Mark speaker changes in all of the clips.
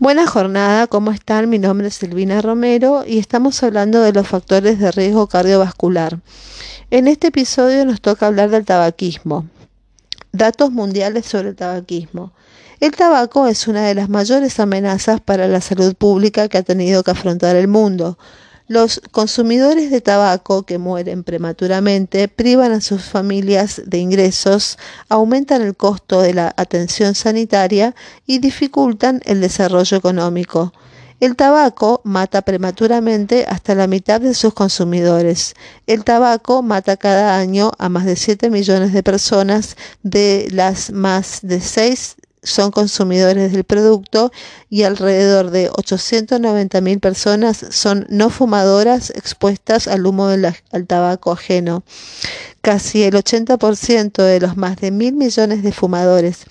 Speaker 1: Buena jornada, ¿cómo están? Mi nombre es Silvina Romero y estamos hablando de los factores de riesgo cardiovascular. En este episodio nos toca hablar del tabaquismo. Datos mundiales sobre el tabaquismo. El tabaco es una de las mayores amenazas para la salud pública que ha tenido que afrontar el mundo. Los consumidores de tabaco que mueren prematuramente privan a sus familias de ingresos, aumentan el costo de la atención sanitaria y dificultan el desarrollo económico. El tabaco mata prematuramente hasta la mitad de sus consumidores. El tabaco mata cada año a más de 7 millones de personas de las más de 6 son consumidores del producto y alrededor de 890 mil personas son no fumadoras expuestas al humo del tabaco ajeno. Casi el 80% de los más de mil millones de fumadores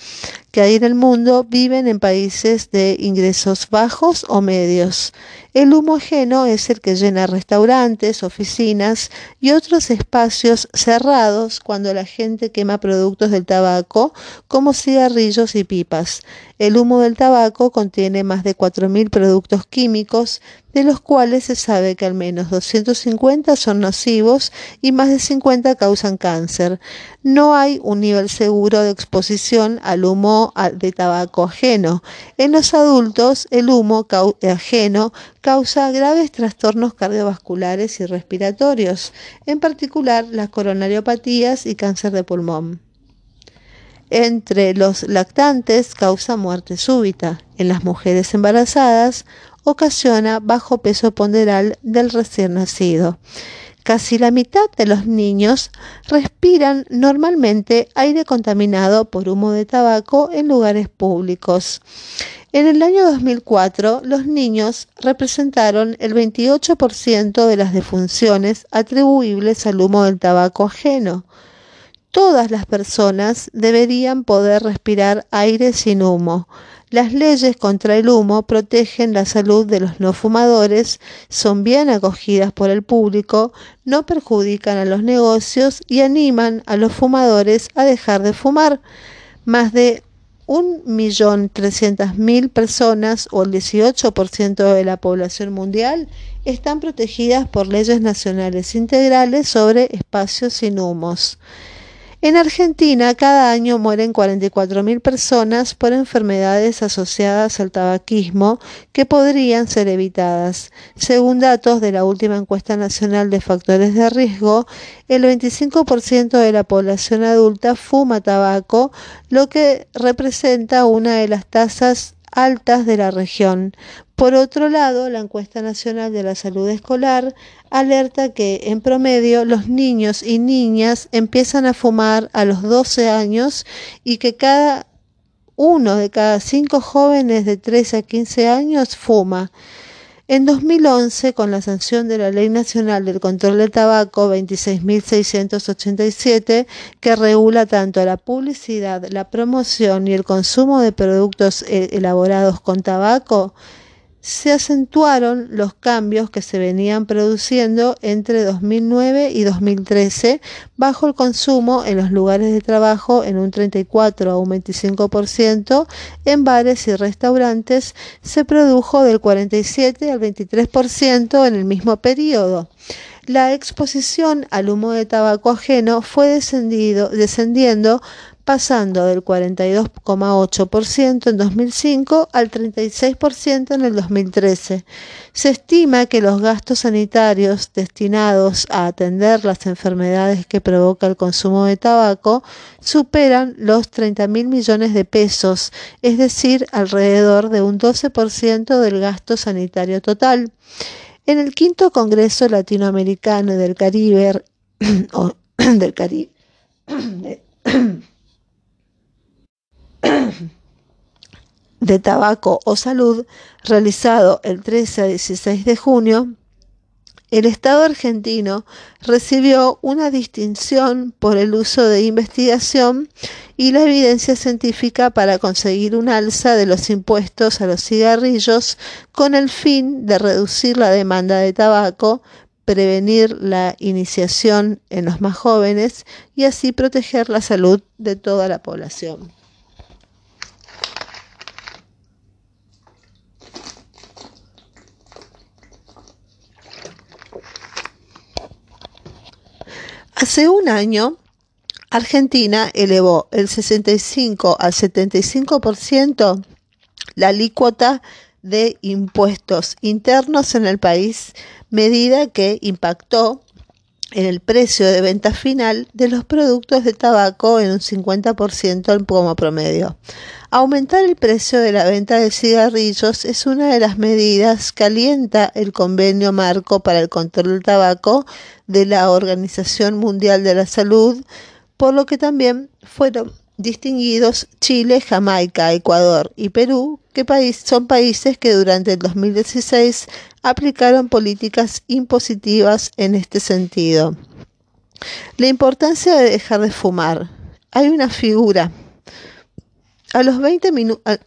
Speaker 1: que hay en el mundo viven en países de ingresos bajos o medios. El humo ajeno es el que llena restaurantes, oficinas y otros espacios cerrados cuando la gente quema productos del tabaco como cigarrillos y pipas. El humo del tabaco contiene más de 4.000 productos químicos, de los cuales se sabe que al menos 250 son nocivos y más de 50 causan cáncer. No hay un nivel seguro de exposición al humo de tabaco ajeno. En los adultos, el humo ajeno causa graves trastornos cardiovasculares y respiratorios, en particular las coronariopatías y cáncer de pulmón. Entre los lactantes causa muerte súbita. En las mujeres embarazadas ocasiona bajo peso ponderal del recién nacido. Casi la mitad de los niños respiran normalmente aire contaminado por humo de tabaco en lugares públicos. En el año 2004, los niños representaron el 28% de las defunciones atribuibles al humo del tabaco ajeno todas las personas deberían poder respirar aire sin humo. Las leyes contra el humo protegen la salud de los no fumadores, son bien acogidas por el público, no perjudican a los negocios y animan a los fumadores a dejar de fumar. Más de 1.300.000 personas o el 18% de la población mundial están protegidas por leyes nacionales integrales sobre espacios sin humos. En Argentina, cada año mueren 44.000 personas por enfermedades asociadas al tabaquismo que podrían ser evitadas. Según datos de la última encuesta nacional de factores de riesgo, el 25% de la población adulta fuma tabaco, lo que representa una de las tasas altas de la región. Por otro lado, la encuesta nacional de la salud escolar alerta que en promedio los niños y niñas empiezan a fumar a los 12 años y que cada uno de cada cinco jóvenes de 13 a 15 años fuma. En 2011, con la sanción de la Ley Nacional del Control del Tabaco 26.687, que regula tanto la publicidad, la promoción y el consumo de productos eh, elaborados con tabaco, se acentuaron los cambios que se venían produciendo entre 2009 y 2013 bajo el consumo en los lugares de trabajo en un 34 a un 25%, en bares y restaurantes se produjo del 47 al 23% en el mismo periodo. La exposición al humo de tabaco ajeno fue descendiendo pasando del 42,8% en 2005 al 36% en el 2013. Se estima que los gastos sanitarios destinados a atender las enfermedades que provoca el consumo de tabaco superan los 30 mil millones de pesos, es decir, alrededor de un 12% del gasto sanitario total. En el quinto Congreso Latinoamericano del Caribe, del Caribe, de tabaco o salud realizado el 13 a 16 de junio, el Estado argentino recibió una distinción por el uso de investigación y la evidencia científica para conseguir un alza de los impuestos a los cigarrillos con el fin de reducir la demanda de tabaco, prevenir la iniciación en los más jóvenes y así proteger la salud de toda la población. Hace un año, Argentina elevó el 65 al 75% la alícuota de impuestos internos en el país, medida que impactó en el precio de venta final de los productos de tabaco en un 50% como promedio. Aumentar el precio de la venta de cigarrillos es una de las medidas que alienta el convenio marco para el control del tabaco de la Organización Mundial de la Salud, por lo que también fueron distinguidos Chile, Jamaica, Ecuador y Perú, que son países que durante el 2016 aplicaron políticas impositivas en este sentido. La importancia de dejar de fumar. Hay una figura. A los, 20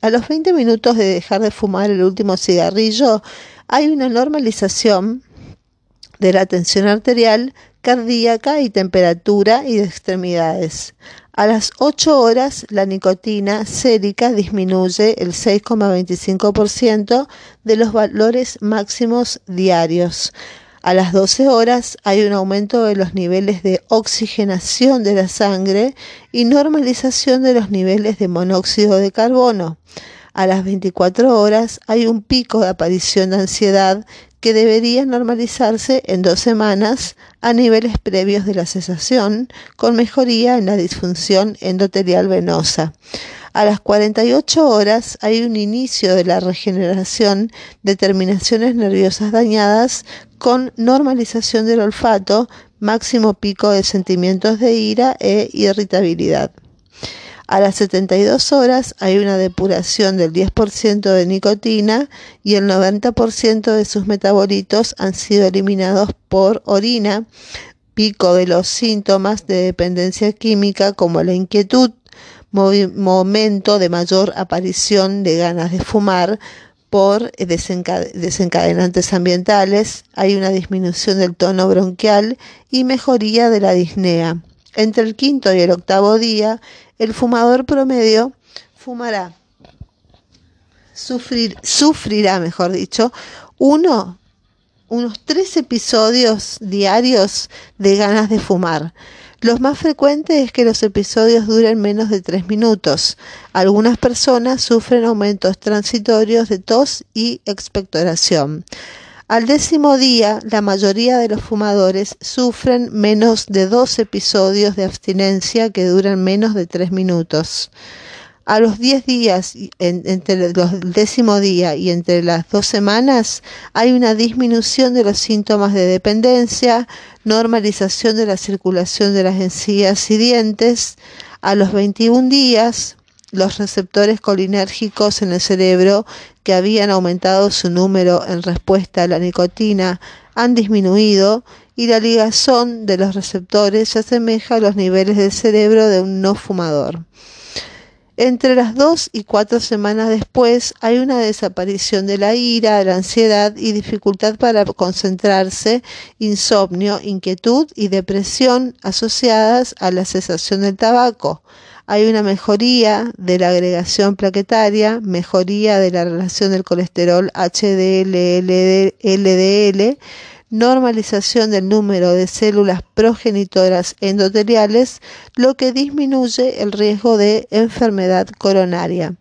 Speaker 1: a los 20 minutos de dejar de fumar el último cigarrillo, hay una normalización de la tensión arterial, cardíaca y temperatura y de extremidades. A las 8 horas, la nicotina sérica disminuye el 6,25% de los valores máximos diarios. A las 12 horas hay un aumento de los niveles de oxigenación de la sangre y normalización de los niveles de monóxido de carbono. A las 24 horas hay un pico de aparición de ansiedad que debería normalizarse en dos semanas a niveles previos de la cesación, con mejoría en la disfunción endotelial venosa. A las 48 horas hay un inicio de la regeneración de terminaciones nerviosas dañadas con normalización del olfato, máximo pico de sentimientos de ira e irritabilidad. A las 72 horas hay una depuración del 10% de nicotina y el 90% de sus metabolitos han sido eliminados por orina, pico de los síntomas de dependencia química como la inquietud, momento de mayor aparición de ganas de fumar por desencadenantes ambientales, hay una disminución del tono bronquial y mejoría de la disnea. Entre el quinto y el octavo día, el fumador promedio fumará, sufrir, sufrirá, mejor dicho, uno, unos tres episodios diarios de ganas de fumar. Los más frecuentes es que los episodios duren menos de tres minutos. Algunas personas sufren aumentos transitorios de tos y expectoración. Al décimo día, la mayoría de los fumadores sufren menos de dos episodios de abstinencia que duran menos de tres minutos. A los diez días, entre el décimo día y entre las dos semanas, hay una disminución de los síntomas de dependencia, normalización de la circulación de las encías y dientes. A los 21 días, los receptores colinérgicos en el cerebro que habían aumentado su número en respuesta a la nicotina han disminuido y la ligazón de los receptores se asemeja a los niveles del cerebro de un no fumador. Entre las dos y cuatro semanas después hay una desaparición de la ira, la ansiedad y dificultad para concentrarse, insomnio, inquietud y depresión asociadas a la cesación del tabaco hay una mejoría de la agregación plaquetaria, mejoría de la relación del colesterol HDL-LDL, normalización del número de células progenitoras endoteliales, lo que disminuye el riesgo de enfermedad coronaria.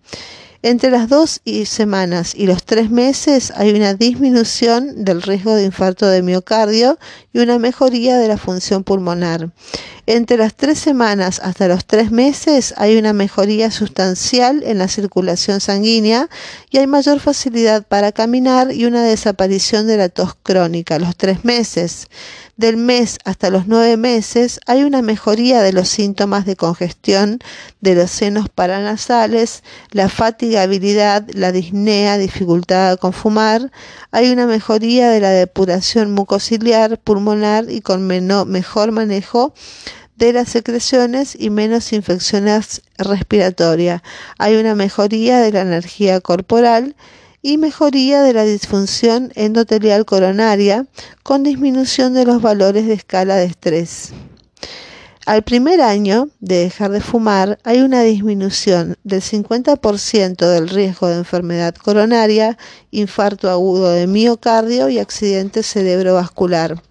Speaker 1: Entre las dos semanas y los tres meses hay una disminución del riesgo de infarto de miocardio y una mejoría de la función pulmonar. Entre las tres semanas hasta los tres meses hay una mejoría sustancial en la circulación sanguínea y hay mayor facilidad para caminar y una desaparición de la tos crónica. Los tres meses del mes hasta los nueve meses hay una mejoría de los síntomas de congestión de los senos paranasales, la fatigabilidad, la disnea, dificultad con fumar, hay una mejoría de la depuración mucociliar, pulmonar y con mejor manejo las secreciones y menos infecciones respiratorias. Hay una mejoría de la energía corporal y mejoría de la disfunción endotelial coronaria con disminución de los valores de escala de estrés. Al primer año de dejar de fumar hay una disminución del 50% del riesgo de enfermedad coronaria, infarto agudo de miocardio y accidente cerebrovascular.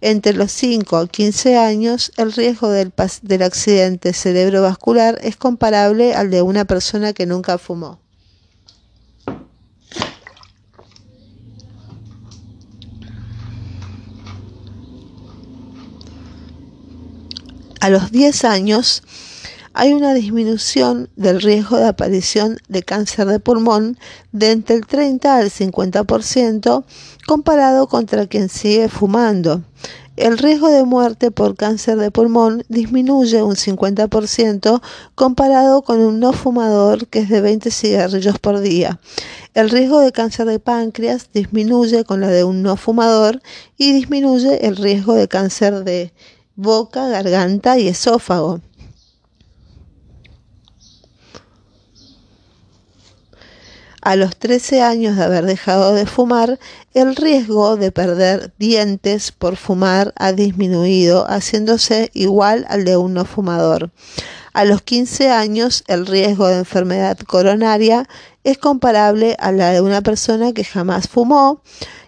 Speaker 1: Entre los 5 a 15 años, el riesgo del, del accidente cerebrovascular es comparable al de una persona que nunca fumó. A los 10 años hay una disminución del riesgo de aparición de cáncer de pulmón de entre el 30 al 50% comparado contra quien sigue fumando. El riesgo de muerte por cáncer de pulmón disminuye un 50% comparado con un no fumador que es de 20 cigarrillos por día. El riesgo de cáncer de páncreas disminuye con la de un no fumador y disminuye el riesgo de cáncer de boca, garganta y esófago. A los 13 años de haber dejado de fumar, el riesgo de perder dientes por fumar ha disminuido, haciéndose igual al de un no fumador. A los 15 años, el riesgo de enfermedad coronaria es comparable a la de una persona que jamás fumó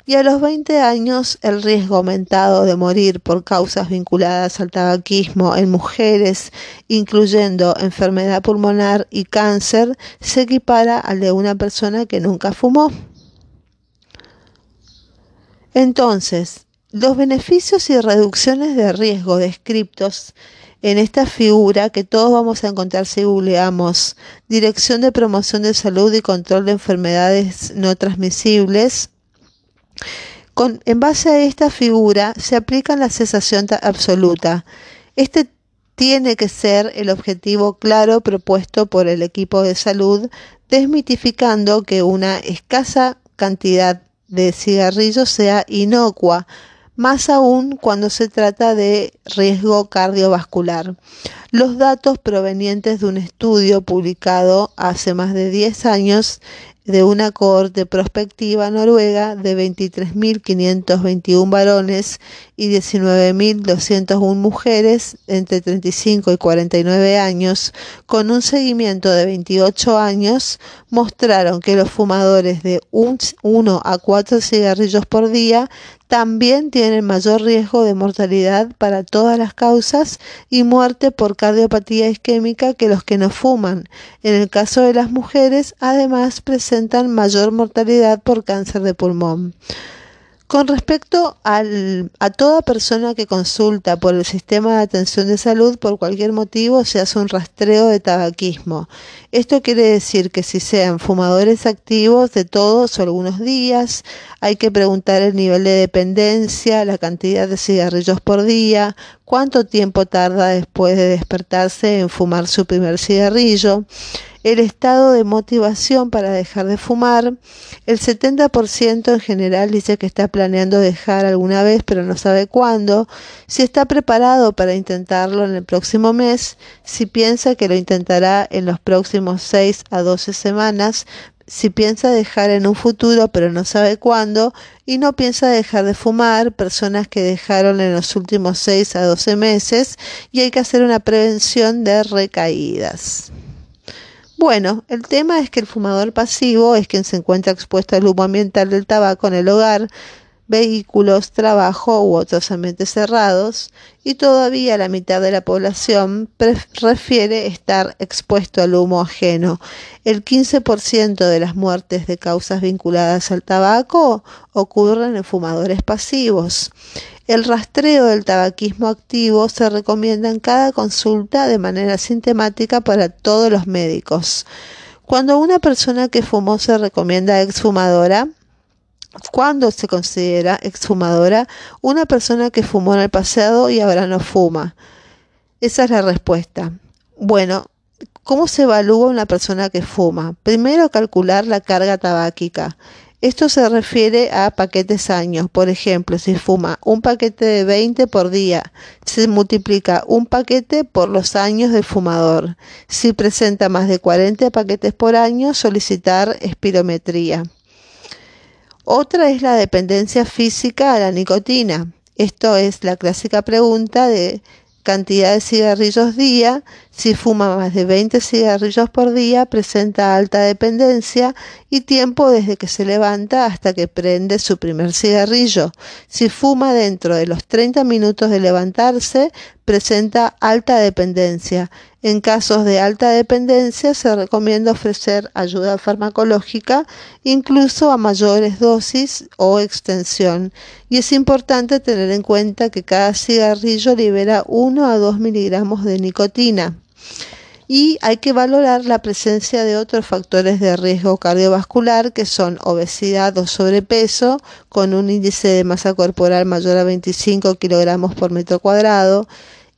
Speaker 1: y a los 20 años el riesgo aumentado de morir por causas vinculadas al tabaquismo en mujeres, incluyendo enfermedad pulmonar y cáncer, se equipara al de una persona que nunca fumó. Entonces, los beneficios y reducciones de riesgo descriptos en esta figura que todos vamos a encontrar si googleamos Dirección de Promoción de Salud y Control de Enfermedades No Transmisibles, en base a esta figura se aplica la cesación absoluta. Este tiene que ser el objetivo claro propuesto por el equipo de salud, desmitificando que una escasa cantidad de cigarrillos sea inocua, más aún cuando se trata de riesgo cardiovascular. Los datos provenientes de un estudio publicado hace más de 10 años de una cohorte prospectiva noruega de 23.521 varones y 19.201 mujeres entre 35 y 49 años, con un seguimiento de 28 años, mostraron que los fumadores de 1 a 4 cigarrillos por día también tienen mayor riesgo de mortalidad para todas las causas y muerte por cardiopatía isquémica que los que no fuman. En el caso de las mujeres, además presentan mayor mortalidad por cáncer de pulmón. Con respecto al, a toda persona que consulta por el sistema de atención de salud por cualquier motivo se hace un rastreo de tabaquismo. Esto quiere decir que si sean fumadores activos de todos o algunos días, hay que preguntar el nivel de dependencia, la cantidad de cigarrillos por día, cuánto tiempo tarda después de despertarse en fumar su primer cigarrillo el estado de motivación para dejar de fumar. El 70% en general dice que está planeando dejar alguna vez pero no sabe cuándo. Si está preparado para intentarlo en el próximo mes, si piensa que lo intentará en los próximos 6 a 12 semanas, si piensa dejar en un futuro pero no sabe cuándo y no piensa dejar de fumar, personas que dejaron en los últimos 6 a 12 meses y hay que hacer una prevención de recaídas. Bueno, el tema es que el fumador pasivo es quien se encuentra expuesto al humo ambiental del tabaco en el hogar, vehículos, trabajo u otros ambientes cerrados, y todavía la mitad de la población prefiere estar expuesto al humo ajeno. El 15% de las muertes de causas vinculadas al tabaco ocurren en fumadores pasivos. El rastreo del tabaquismo activo se recomienda en cada consulta de manera sistemática para todos los médicos. Cuando una persona que fumó se recomienda exfumadora, ¿Cuándo se considera exfumadora una persona que fumó en el pasado y ahora no fuma? Esa es la respuesta. Bueno, ¿cómo se evalúa una persona que fuma? Primero, calcular la carga tabáquica. Esto se refiere a paquetes años. Por ejemplo, si fuma un paquete de 20 por día, se multiplica un paquete por los años del fumador. Si presenta más de 40 paquetes por año, solicitar espirometría. Otra es la dependencia física a la nicotina. Esto es la clásica pregunta de cantidad de cigarrillos día. Si fuma más de 20 cigarrillos por día, presenta alta dependencia y tiempo desde que se levanta hasta que prende su primer cigarrillo. Si fuma dentro de los 30 minutos de levantarse, presenta alta dependencia. En casos de alta dependencia se recomienda ofrecer ayuda farmacológica incluso a mayores dosis o extensión. Y es importante tener en cuenta que cada cigarrillo libera 1 a 2 miligramos de nicotina. Y hay que valorar la presencia de otros factores de riesgo cardiovascular que son obesidad o sobrepeso con un índice de masa corporal mayor a 25 kilogramos por metro cuadrado,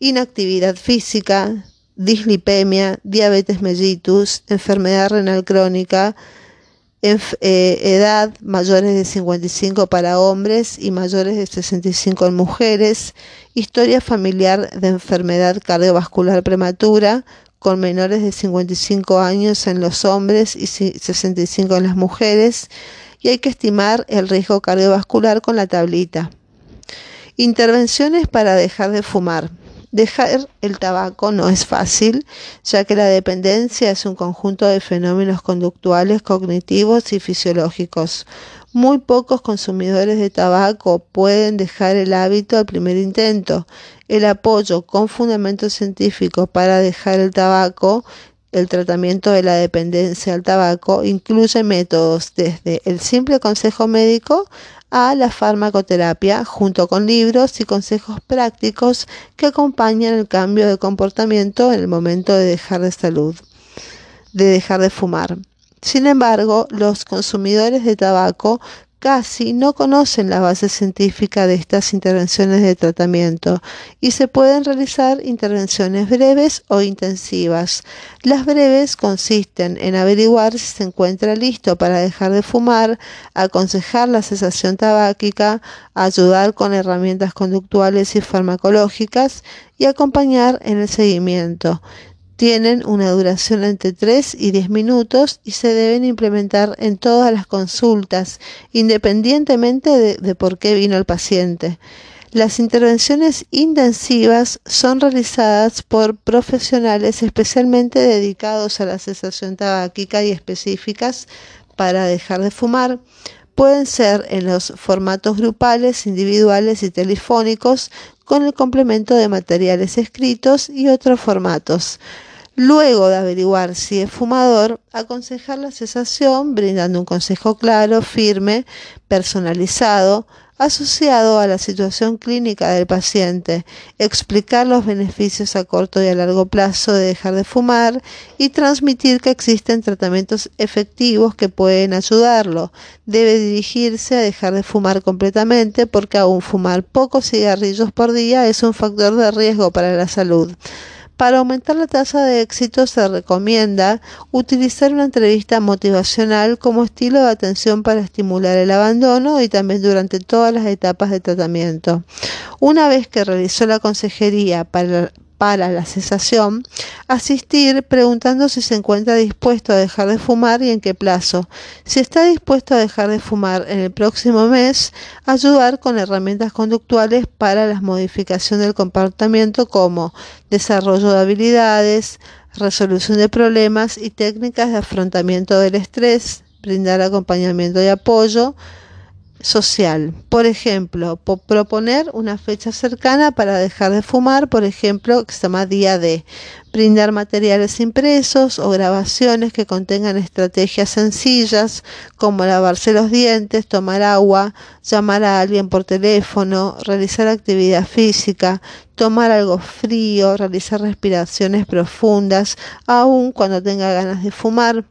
Speaker 1: inactividad física, dislipemia, diabetes mellitus, enfermedad renal crónica, eh, edad mayores de 55 para hombres y mayores de 65 en mujeres, historia familiar de enfermedad cardiovascular prematura con menores de 55 años en los hombres y 65 en las mujeres y hay que estimar el riesgo cardiovascular con la tablita. Intervenciones para dejar de fumar. Dejar el tabaco no es fácil, ya que la dependencia es un conjunto de fenómenos conductuales, cognitivos y fisiológicos. Muy pocos consumidores de tabaco pueden dejar el hábito al primer intento. El apoyo con fundamento científico para dejar el tabaco el tratamiento de la dependencia al tabaco incluye métodos desde el simple consejo médico a la farmacoterapia junto con libros y consejos prácticos que acompañan el cambio de comportamiento en el momento de dejar de salud, de dejar de fumar. Sin embargo, los consumidores de tabaco casi no conocen la base científica de estas intervenciones de tratamiento y se pueden realizar intervenciones breves o intensivas. Las breves consisten en averiguar si se encuentra listo para dejar de fumar, aconsejar la cesación tabáquica, ayudar con herramientas conductuales y farmacológicas y acompañar en el seguimiento tienen una duración entre 3 y 10 minutos y se deben implementar en todas las consultas, independientemente de, por qué vino el paciente. Las intervenciones intensivas son realizadas por profesionales especialmente dedicados a la cesación tabáquica y específicas para dejar de fumar. Pueden ser en los formatos grupales, individuales y telefónicos, con el complemento de materiales escritos y otros formatos. Luego de averiguar si es fumador, aconsejar la cesación brindando un consejo claro, firme, personalizado, asociado a la situación clínica del paciente, explicar los beneficios a corto y a largo plazo de dejar de fumar y transmitir que existen tratamientos efectivos que pueden ayudarlo. Debe dirigirse a dejar de fumar completamente porque aún fumar pocos cigarrillos por día es un factor de riesgo para la salud. Para aumentar la tasa de éxito se recomienda utilizar una entrevista motivacional como estilo de atención para estimular el abandono y también durante todas las etapas de tratamiento. Una vez que realizó la consejería para, para la cesación, asistir preguntando si se encuentra dispuesto a dejar de fumar y en qué plazo. Si está dispuesto a dejar de fumar en el próximo mes, ayudar con herramientas conductuales para la modificación del comportamiento como desarrollo de habilidades, resolución de problemas y técnicas de afrontamiento del estrés, brindar acompañamiento y apoyo, social. Por ejemplo, proponer una fecha cercana para dejar de fumar, por ejemplo, que se llama día D. Brindar materiales impresos o grabaciones que contengan estrategias sencillas como lavarse los dientes, tomar agua, llamar a alguien por teléfono, realizar actividad física, tomar algo frío, realizar respiraciones profundas, aun cuando tenga ganas de fumar.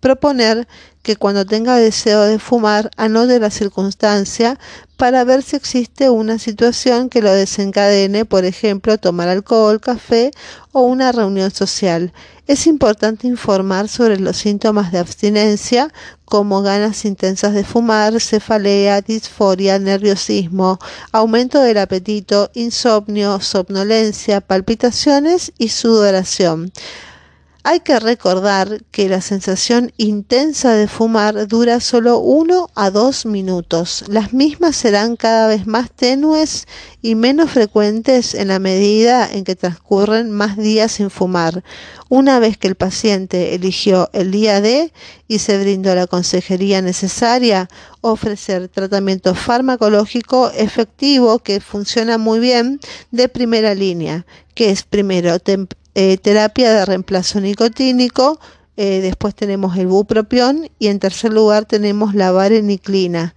Speaker 1: Proponer que cuando tenga deseo de fumar anote la circunstancia para ver si existe una situación que lo desencadene, por ejemplo, tomar alcohol, café o una reunión social. Es importante informar sobre los síntomas de abstinencia como ganas intensas de fumar, cefalea, disforia, nerviosismo, aumento del apetito, insomnio, somnolencia, palpitaciones y sudoración. Hay que recordar que la sensación intensa de fumar dura solo uno a dos minutos. Las mismas serán cada vez más tenues y menos frecuentes en la medida en que transcurren más días sin fumar. Una vez que el paciente eligió el día D y se brindó la consejería necesaria, ofrecer tratamiento farmacológico efectivo que funciona muy bien de primera línea, que es primero eh, terapia de reemplazo nicotínico, eh, después tenemos el bupropión y en tercer lugar tenemos la vareniclina.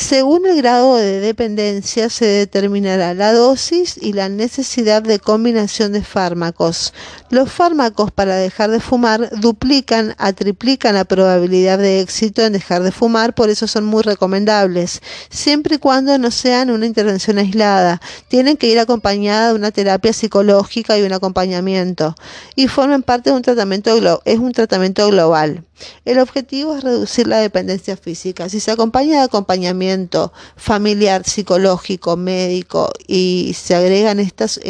Speaker 1: Según el grado de dependencia se determinará la dosis y la necesidad de combinación de fármacos. Los fármacos para dejar de fumar duplican a triplican la probabilidad de éxito en dejar de fumar, por eso son muy recomendables, siempre y cuando no sean una intervención aislada. Tienen que ir acompañada de una terapia psicológica y un acompañamiento y forman parte de un tratamiento es un tratamiento global. El objetivo es reducir la dependencia física. Si se acompaña de acompañamiento familiar, psicológico, médico y se agregan estos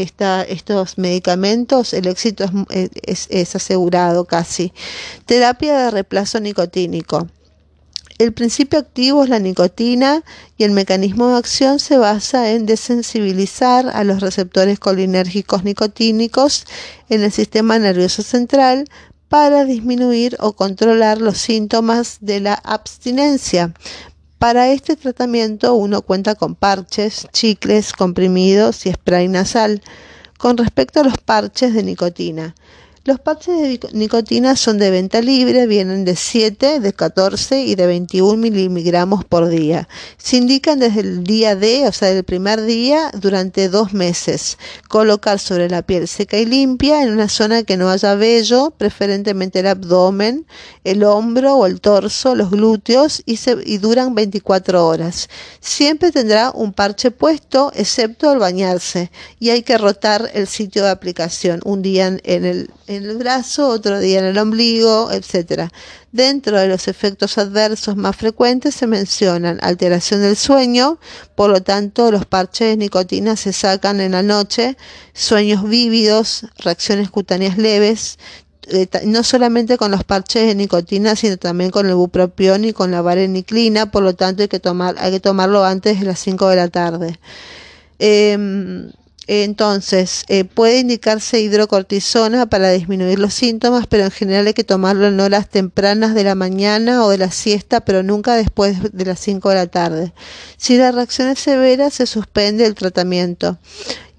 Speaker 1: medicamentos, el éxito es, es asegurado casi. Terapia de reemplazo nicotínico. El principio activo es la nicotina y el mecanismo de acción se basa en desensibilizar a los receptores colinérgicos nicotínicos en el sistema nervioso central para disminuir o controlar los síntomas de la abstinencia. Para este tratamiento uno cuenta con parches, chicles, comprimidos y spray nasal. Con respecto a los parches de nicotina, los parches de nicotina son de venta libre, vienen de 7, de 14 y de 21 miligramos por día. Se indican desde el día D, o sea, del primer día, durante dos meses. Colocar sobre la piel seca y limpia en una zona que no haya vello, preferentemente el abdomen, el hombro o el torso, los glúteos y, se, duran 24 horas. Siempre tendrá un parche puesto, excepto al bañarse, y hay que rotar el sitio de aplicación un día en el el brazo, otro día en el ombligo, etc. Dentro de los efectos adversos más frecuentes se mencionan alteración del sueño, por lo tanto los parches de nicotina se sacan en la noche, sueños vívidos, reacciones cutáneas leves, eh, no solamente con los parches de nicotina, sino también con el bupropión y con la vareniclina, por lo tanto hay que, tomar, hay que tomarlo antes de las 5 de la tarde. Em, entonces, eh, puede indicarse hidrocortisona para disminuir los síntomas, pero en general hay que tomarlo en horas tempranas de la mañana o de la siesta, pero nunca después de las 5 de la tarde. Si la reacción es severa, se suspende el tratamiento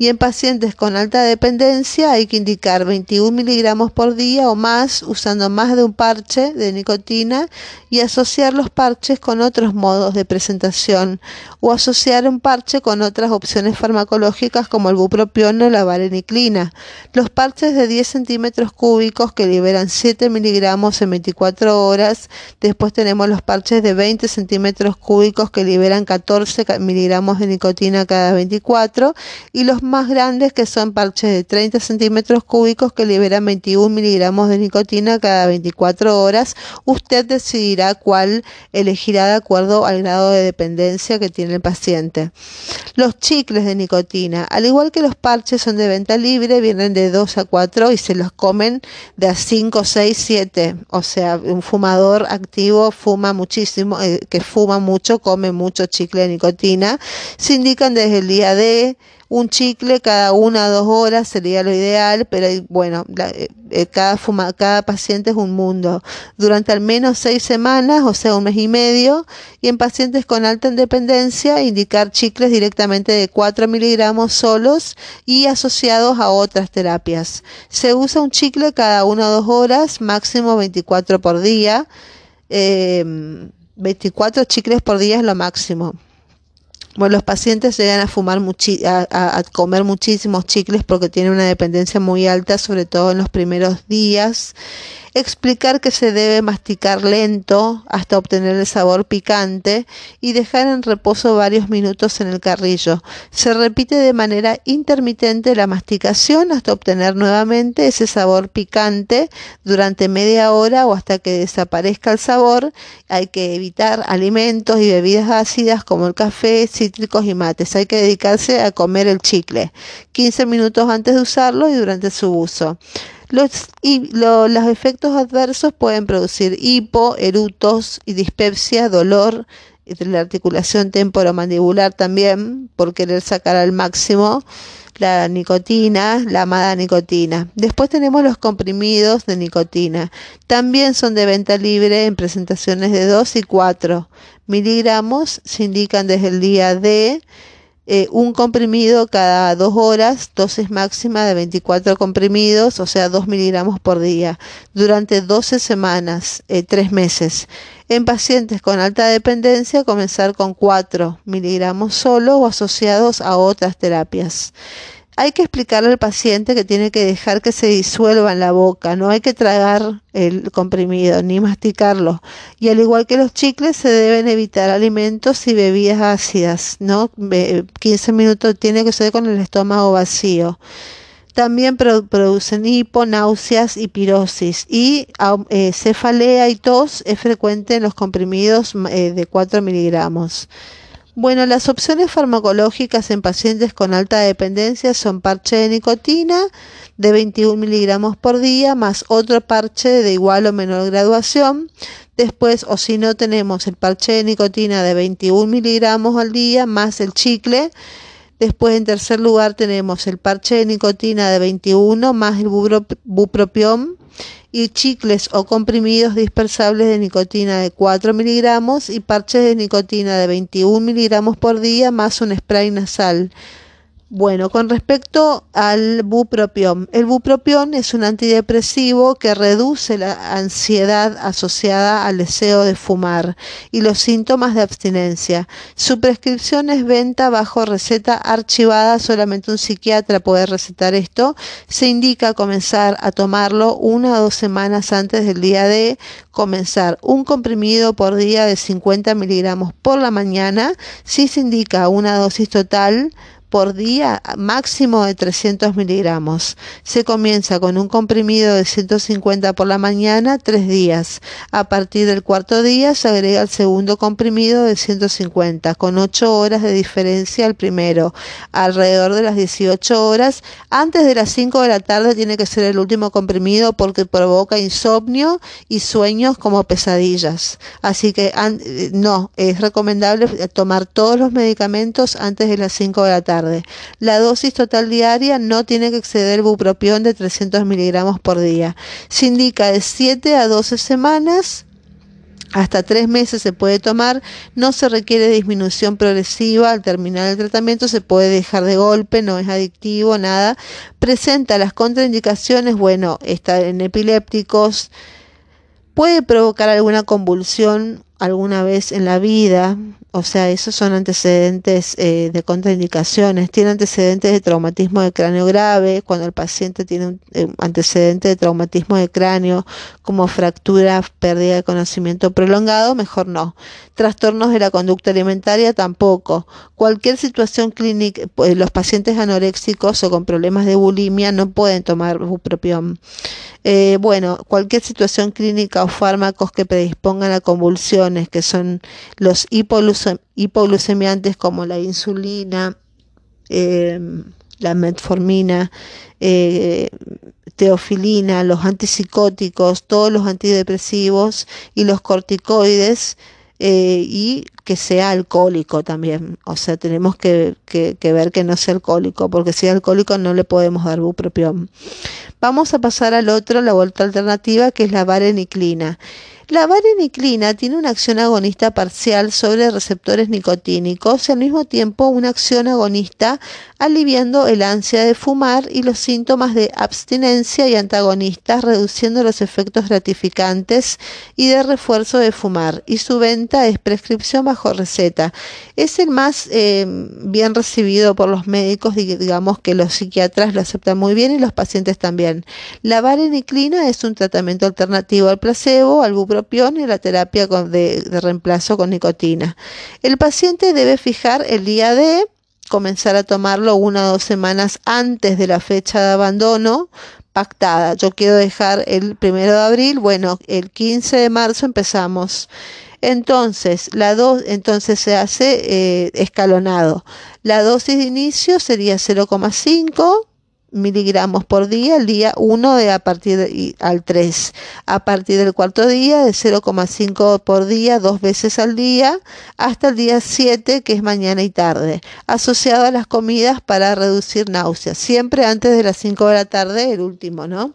Speaker 1: y en pacientes con alta dependencia hay que indicar 21 miligramos por día o más usando más de un parche de nicotina y asociar los parches con otros modos de presentación o asociar un parche con otras opciones farmacológicas como el bupropión o la vareniclina. Los parches de 10 centímetros cúbicos que liberan 7 miligramos en 24 horas. Después tenemos los parches de 20 centímetros cúbicos que liberan 14 miligramos de nicotina cada 24 y los más grandes que son parches de 30 centímetros cúbicos que liberan 21 miligramos de nicotina cada 24 horas. Usted decidirá cuál elegirá de acuerdo al grado de dependencia que tiene el paciente. Los chicles de nicotina, al igual que los parches son de venta libre, vienen de 2 a 4 y se los comen de a 5, 6, 7. O sea, un fumador activo fuma muchísimo, eh, que fuma mucho, come mucho chicle de nicotina. Se indican desde el día de un chicle cada una o dos horas sería lo ideal, pero bueno, eh, eh, cada, fuma, cada paciente es un mundo. Durante al menos seis semanas, o sea, un mes y medio, y en pacientes con alta independencia, indicar chicles directamente de 4 miligramos solos y asociados a otras terapias. Se usa un chicle cada una o dos horas, máximo 24 por día. 24 eh, chicles por día es lo máximo. Bueno, los pacientes llegan a fumar a, comer muchísimos chicles porque tienen una dependencia muy alta, sobre todo en los primeros días explicar que se debe masticar lento hasta obtener el sabor picante y dejar en reposo varios minutos en el carrillo. Se repite de manera intermitente la masticación hasta obtener nuevamente ese sabor picante durante media hora o hasta que desaparezca el sabor. Hay que evitar alimentos y bebidas ácidas como el café, cítricos y mates. Hay que dedicarse a comer el chicle 15 minutos antes de usarlo y durante su uso. Los, y los efectos adversos pueden producir hipo, erutos y dispepsia, dolor de la articulación temporomandibular también, por querer sacar al máximo la nicotina, la amada nicotina. Después tenemos los comprimidos de nicotina. También son de venta libre en presentaciones de 2 y 4 miligramos. Se indican desde el día de eh, un comprimido cada dos horas, dosis máxima de 24 comprimidos, o sea, 2 miligramos por día, durante 12 semanas, eh, 3 meses. En pacientes con alta dependencia, comenzar con 4 miligramos solo o asociados a otras terapias hay que explicarle al paciente que tiene que dejar que se disuelva en la boca, no hay que tragar el comprimido ni masticarlo. Y al igual que los chicles, se deben evitar alimentos y bebidas ácidas, ¿no? 15 minutos tiene que ser con el estómago vacío. También producen hipo, náuseas y pirosis. Y eh, cefalea y tos es frecuente en los comprimidos eh, de 4 miligramos. Bueno, las opciones farmacológicas en pacientes con alta dependencia son parche de nicotina de 21 miligramos por día más otro parche de igual o menor graduación. Después, o si no, tenemos el parche de nicotina de 21 miligramos al día más el chicle. Después, en tercer lugar, tenemos el parche de nicotina de 21 más el bupropión y chicles o comprimidos dispersables de nicotina de 4 miligramos y parches de nicotina de 21 miligramos por día más un spray nasal. Bueno, con respecto al bupropión, el bupropión es un antidepresivo que reduce la ansiedad asociada al deseo de fumar y los síntomas de abstinencia. Su prescripción es venta bajo receta archivada, solamente un psiquiatra puede recetar esto. Se indica comenzar a tomarlo una o dos semanas antes del día de comenzar un comprimido por día de 50 miligramos por la mañana. Si se indica una dosis total, por día máximo de 300 miligramos. Se comienza con un comprimido de 150 por la mañana, tres días. A partir del cuarto día se agrega el segundo comprimido de 150, con 8 horas de diferencia al primero, alrededor de las 18 horas. Antes de las 5 de la tarde tiene que ser el último comprimido porque provoca insomnio y sueños como pesadillas. Así que no, es recomendable tomar todos los medicamentos antes de las 5 de la tarde. La dosis total diaria no tiene que exceder el bupropión de 300 miligramos por día. Se indica de 7 a 12 semanas hasta tres meses se puede tomar, no se requiere disminución progresiva. Al terminar el tratamiento, se puede dejar de golpe, no es adictivo, nada. Presenta las contraindicaciones, bueno, está en epilépticos, puede provocar alguna convulsión alguna vez en la vida, o sea, esos son antecedentes eh, de contraindicaciones. Tiene antecedentes de traumatismo de cráneo grave, cuando el paciente tiene un eh, antecedente de traumatismo de cráneo como fractura, pérdida de conocimiento prolongado, mejor no. Trastornos de la conducta alimentaria tampoco. Cualquier situación clínica, pues, los pacientes anoréxicos o con problemas de bulimia no pueden tomar bupropión. Eh, bueno, cualquier situación clínica o fármacos que predispongan a convulsiones, que son los hipoglucemiantes como la insulina, em, la metformina, eh, teofilina, los antipsicóticos, todos los antidepresivos y los corticoides, eh, y que sea alcohólico también. O sea, tenemos que, que, ver que no sea alcohólico, porque si es alcohólico no le podemos dar bupropión. Vamos a pasar al otro, la vuelta alternativa, que es la vareniclina. La vareniclina tiene una acción agonista parcial sobre receptores nicotínicos y al mismo tiempo una acción agonista aliviando el ansia de fumar y los síntomas de abstinencia y antagonistas, reduciendo los efectos gratificantes y de refuerzo de fumar. Y su venta es prescripción bajo receta. Es el más eh, bien recibido por los médicos, digamos que los psiquiatras lo aceptan muy bien y los pacientes también. La vareniclina es un tratamiento alternativo al placebo, al y la terapia de, reemplazo con nicotina. El paciente debe fijar el día de comenzar a tomarlo una o dos semanas antes de la fecha de abandono pactada. Yo quiero dejar el primero de abril, bueno, el 15 de marzo empezamos. Entonces, la do entonces se hace eh, escalonado. La dosis de inicio sería 0,5 miligramos por día, el día 1 de a partir de, al 3. A partir del cuarto día de 0,5 por día, dos veces al día, hasta el día 7, que es mañana y tarde, asociado a las comidas para reducir náuseas, siempre antes de las 5 de la tarde, el último, ¿no?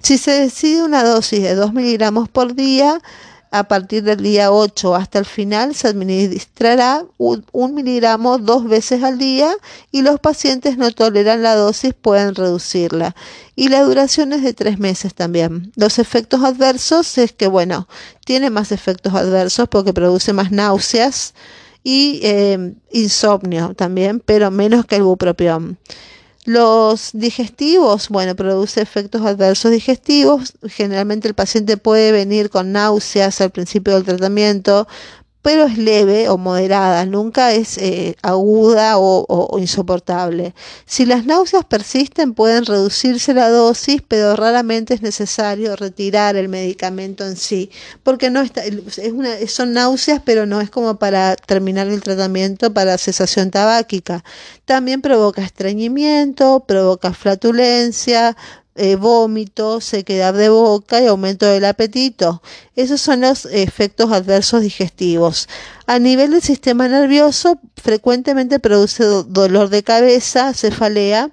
Speaker 1: Si se decide una dosis de 2 miligramos por día, a partir del día 8 hasta el final se administrará un, miligramo dos veces al día y los pacientes no toleran la dosis pueden reducirla. Y la duración es de tres meses también. Los efectos adversos es que, bueno, tiene más efectos adversos porque produce más náuseas y eh, insomnio también, pero menos que el bupropión. Los digestivos, bueno, produce efectos adversos digestivos. Generalmente el paciente puede venir con náuseas al principio del tratamiento, pero es leve o moderada, nunca es eh, aguda o, insoportable. Si las náuseas persisten, pueden reducirse la dosis, pero raramente es necesario retirar el medicamento en sí, porque no está, es una, son náuseas, pero no es como para terminar el tratamiento para cesación tabáquica. También provoca estreñimiento, provoca flatulencia, eh, vómito, sequedad de boca y aumento del apetito. Esos son los efectos adversos digestivos. A nivel del sistema nervioso, frecuentemente produce dolor de cabeza, cefalea,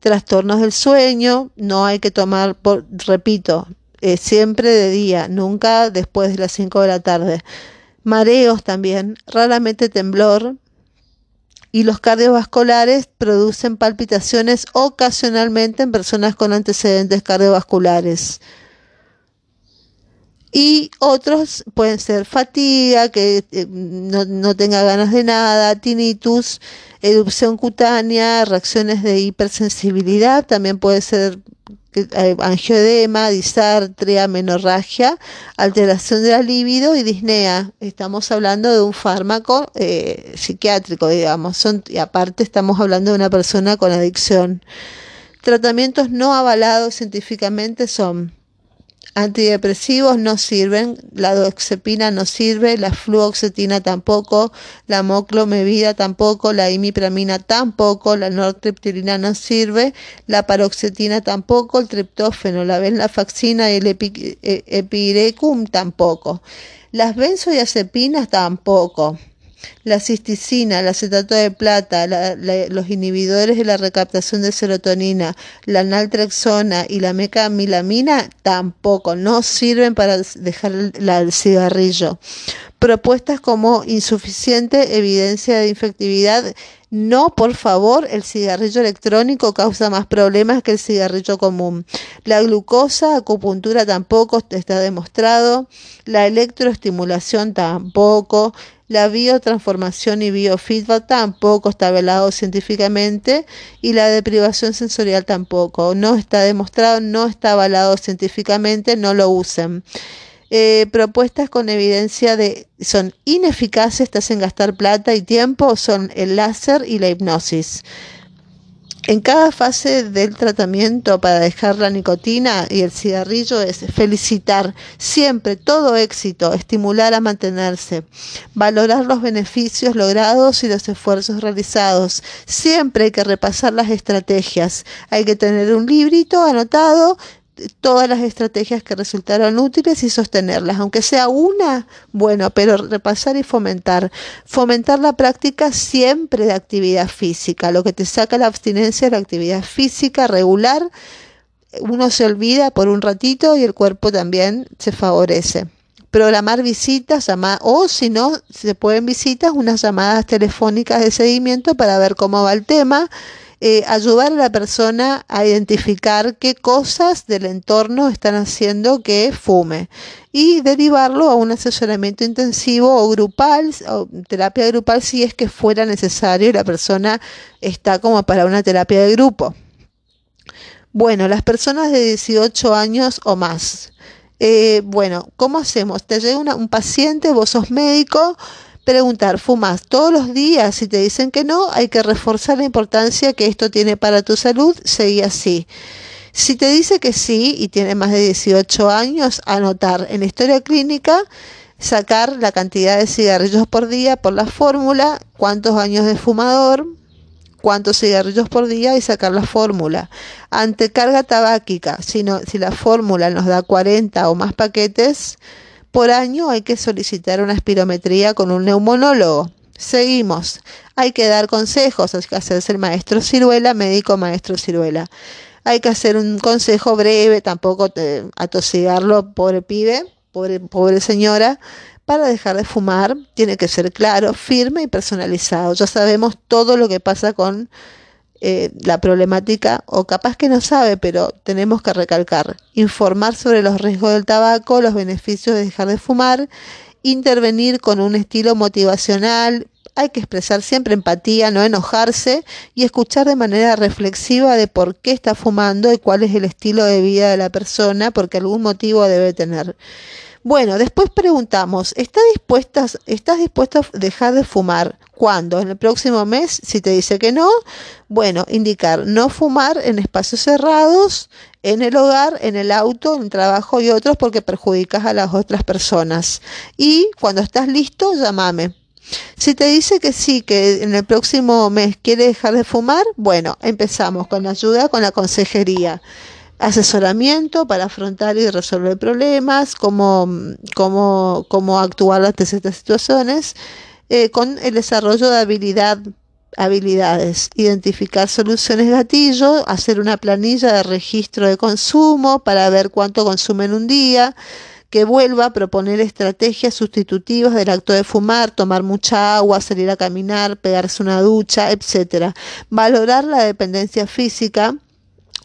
Speaker 1: trastornos del sueño. No hay que tomar, por, repito, eh, siempre de día, nunca después de las 5 de la tarde. Mareos también, raramente temblor, y los cardiovasculares producen palpitaciones ocasionalmente en personas con antecedentes cardiovasculares. Y otros pueden ser fatiga, que eh, no, no tenga ganas de nada, tinnitus, erupción cutánea, reacciones de hipersensibilidad, también puede ser angioedema, disartria, menorragia, alteración de la libido y disnea. Estamos hablando de un fármaco eh, psiquiátrico, digamos, y aparte estamos hablando de una persona con adicción. Tratamientos no avalados científicamente son Antidepresivos no sirven, la doxepina no sirve, la fluoxetina tampoco, la moclomevida tampoco, la imipramina tampoco, la nortriptilina no sirve, la paroxetina tampoco, el triptófeno, la venlafaxina y el e, epirecum tampoco. Las benzoiazepinas tampoco la cisticina, el acetato de plata, los inhibidores de la recaptación de serotonina, la naltrexona y la mecamilamina tampoco no sirven para dejar el, cigarrillo. Propuestas como insuficiente evidencia de infectividad no, por favor, el cigarrillo electrónico causa más problemas que el cigarrillo común. La glucosa, acupuntura tampoco está demostrado. La electroestimulación tampoco. La biotransformación y biofeedback tampoco está velado científicamente y la deprivación sensorial tampoco. No está demostrado, no está avalado científicamente, no lo usen. Eh, propuestas con evidencia de son ineficaces, te hacen gastar plata y tiempo, son el láser y la hipnosis. En cada fase del tratamiento para dejar la nicotina y el cigarrillo es felicitar siempre todo éxito, estimular a mantenerse, valorar los beneficios logrados y los esfuerzos realizados. Siempre hay que repasar las estrategias. Hay que tener un librito anotado todas las estrategias que resultaron útiles y sostenerlas, aunque sea una, bueno, pero repasar y fomentar. Fomentar la práctica siempre de actividad física, lo que te saca la abstinencia de la actividad física regular, uno se olvida por un ratito y el cuerpo también se favorece. Programar visitas, o si no, se pueden visitas, unas llamadas telefónicas de seguimiento para ver cómo va el tema eh, ayudar a la persona a identificar qué cosas del entorno están haciendo que fume y derivarlo a un asesoramiento intensivo o grupal, o terapia grupal si es que fuera necesario y la persona está como para una terapia de grupo. Bueno, las personas de 18 años o más. Eh, bueno, ¿cómo hacemos? Te llega un paciente, vos sos médico, preguntar, ¿fumas todos los días? Si te dicen que no, hay que reforzar la importancia que esto tiene para tu salud, seguí así. Si te dice que sí y tiene más de 18 años, anotar en la historia clínica, sacar la cantidad de cigarrillos por día por la fórmula, cuántos años de fumador, cuántos cigarrillos por día y sacar la fórmula. Ante carga tabáquica, si, si la fórmula nos da 40 o más paquetes por año, hay que solicitar una espirometría con un neumonólogo. Seguimos. Hay que dar consejos, hay que hacerse el maestro ciruela, médico maestro ciruela. Hay que hacer un consejo breve, tampoco atosigarlo, pobre pibe, pobre, pobre señora, para dejar de fumar. Tiene que ser claro, firme y personalizado. Ya sabemos todo lo que pasa con eh, la problemática, o capaz que no sabe, pero tenemos que recalcar, informar sobre los riesgos del tabaco, los beneficios de dejar de fumar intervenir con un estilo motivacional, hay que expresar siempre empatía, no enojarse y escuchar de manera reflexiva de por qué está fumando y cuál es el estilo de vida de la persona, porque algún motivo debe tener. Bueno, después preguntamos, ¿estás dispuesta, ¿estás dispuesto a dejar de fumar? ¿Cuándo? ¿En el próximo mes? Si te dice que no, bueno, indicar no fumar en espacios cerrados, en el hogar, en el auto, en el trabajo y otros porque perjudicas a las otras personas. Y cuando estás listo, llámame. Si te dice que sí, que en el próximo mes quiere dejar de fumar, bueno, empezamos con ayuda con la consejería asesoramiento para afrontar y resolver problemas, cómo, cómo, cómo actuar ante estas situaciones, eh, con el desarrollo de habilidad, habilidades, identificar soluciones gatillo, hacer una planilla de registro de consumo para ver cuánto consume en un día, que vuelva a proponer estrategias sustitutivas del acto de fumar, tomar mucha agua, salir a caminar, pegarse una ducha, etcétera. Valorar la dependencia física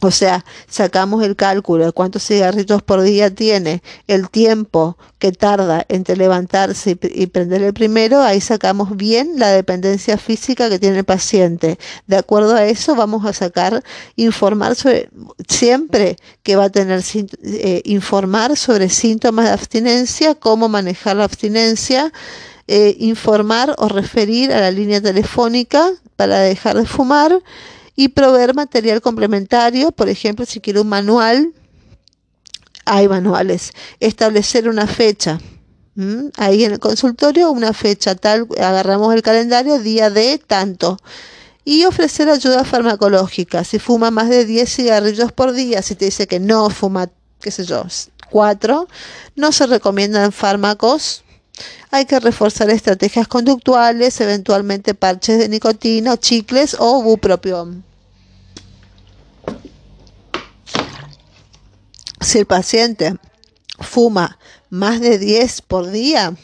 Speaker 1: o sea, sacamos el cálculo de cuántos cigarrillos por día tiene, el tiempo que tarda entre levantarse y, prender el primero, ahí sacamos bien la dependencia física que tiene el paciente. De acuerdo a eso vamos a sacar, informar sobre, siempre que va a tener, eh, informar sobre síntomas de abstinencia, cómo manejar la abstinencia, eh, informar o referir a la línea telefónica para dejar de fumar y proveer material complementario, por ejemplo, si quiere un manual, hay manuales. Establecer una fecha. Ahí en el consultorio, una fecha tal, agarramos el calendario, día de tanto. Y ofrecer ayuda farmacológica. Si fuma más de 10 cigarrillos por día, si te dice que no fuma, qué sé yo, 4, no se recomiendan fármacos hay que reforzar estrategias conductuales, eventualmente parches de nicotina, chicles o bupropión. Si el paciente fuma más de 10 por día,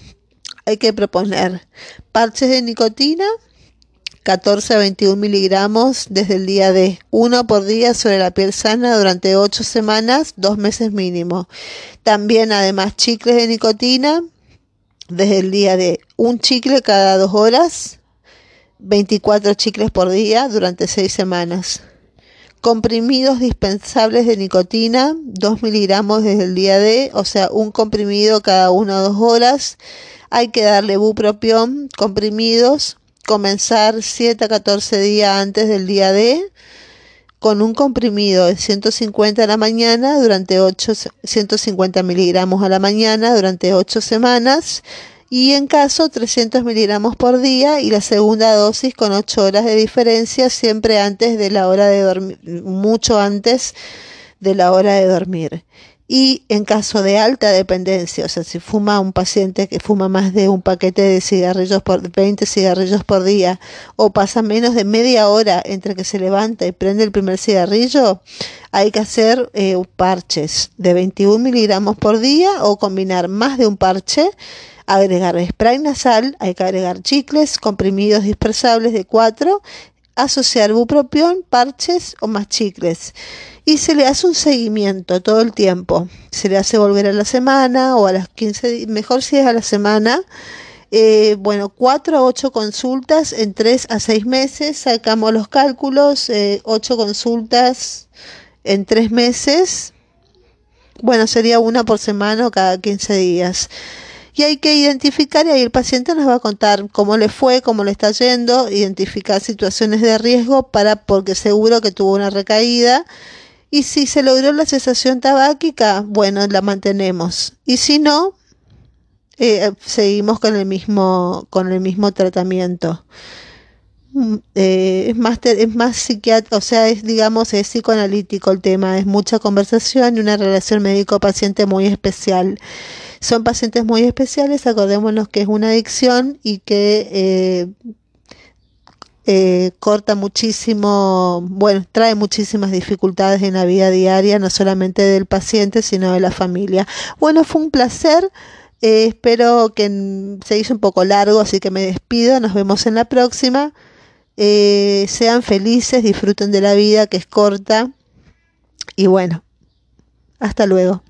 Speaker 1: hay que proponer parches de nicotina 14 a 21 miligramos desde el día de 1 por día sobre la piel sana durante 8 semanas, 2 meses mínimo. También además chicles de nicotina desde el día de un chicle cada dos horas, 24 chicles por día durante seis semanas. Comprimidos dispensables de nicotina, 2 miligramos desde el día de, o sea, un comprimido cada una o dos horas. Hay que darle bupropión, comprimidos, comenzar 7 a 14 días antes del día de con un comprimido de 150 a la mañana durante 8, 150 miligramos a la mañana durante 8 semanas y en caso 300 miligramos por día y la segunda dosis con 8 horas de diferencia siempre antes de la hora de dormir, mucho antes de la hora de dormir. Y en caso de alta dependencia, o sea, si fuma un paciente que fuma más de un paquete de cigarrillos por 20 cigarrillos por día o pasa menos de media hora entre que se levanta y prende el primer cigarrillo, hay que hacer eh, parches de 21 miligramos por día o combinar más de un parche agregar spray nasal, hay que agregar chicles, comprimidos dispersables de 4, asociar bupropión, parches o más chicles y se le hace un seguimiento todo el tiempo. Se le hace volver a la semana o a las 15, mejor si es a la semana. Eh, bueno, 4 a 8 consultas en 3 a 6 meses, sacamos los cálculos, eh, 8 consultas en 3 meses, bueno, sería una por semana o cada 15 días. Y hay que identificar y ahí el paciente nos va a contar cómo le fue, cómo le está yendo, identificar situaciones de riesgo para porque seguro que tuvo una recaída y si se logró la cesación tabáquica, bueno, la mantenemos. Y si no, eh, seguimos con el mismo, con el mismo tratamiento. mm, eh, es más es más psiquiatra, o sea, es digamos es psicoanalítico el tema, es mucha conversación y una relación médico-paciente muy especial. Son pacientes muy especiales, acordémonos que es una adicción y que eh, eh, corta muchísimo, bueno, trae muchísimas dificultades en la vida diaria, no solamente del paciente, sino de la familia. Bueno, fue un placer. Eh, espero que se hizo un poco largo, así que me despido. Nos vemos en la próxima. Sean felices, disfruten de la vida que es corta. Y bueno, hasta luego.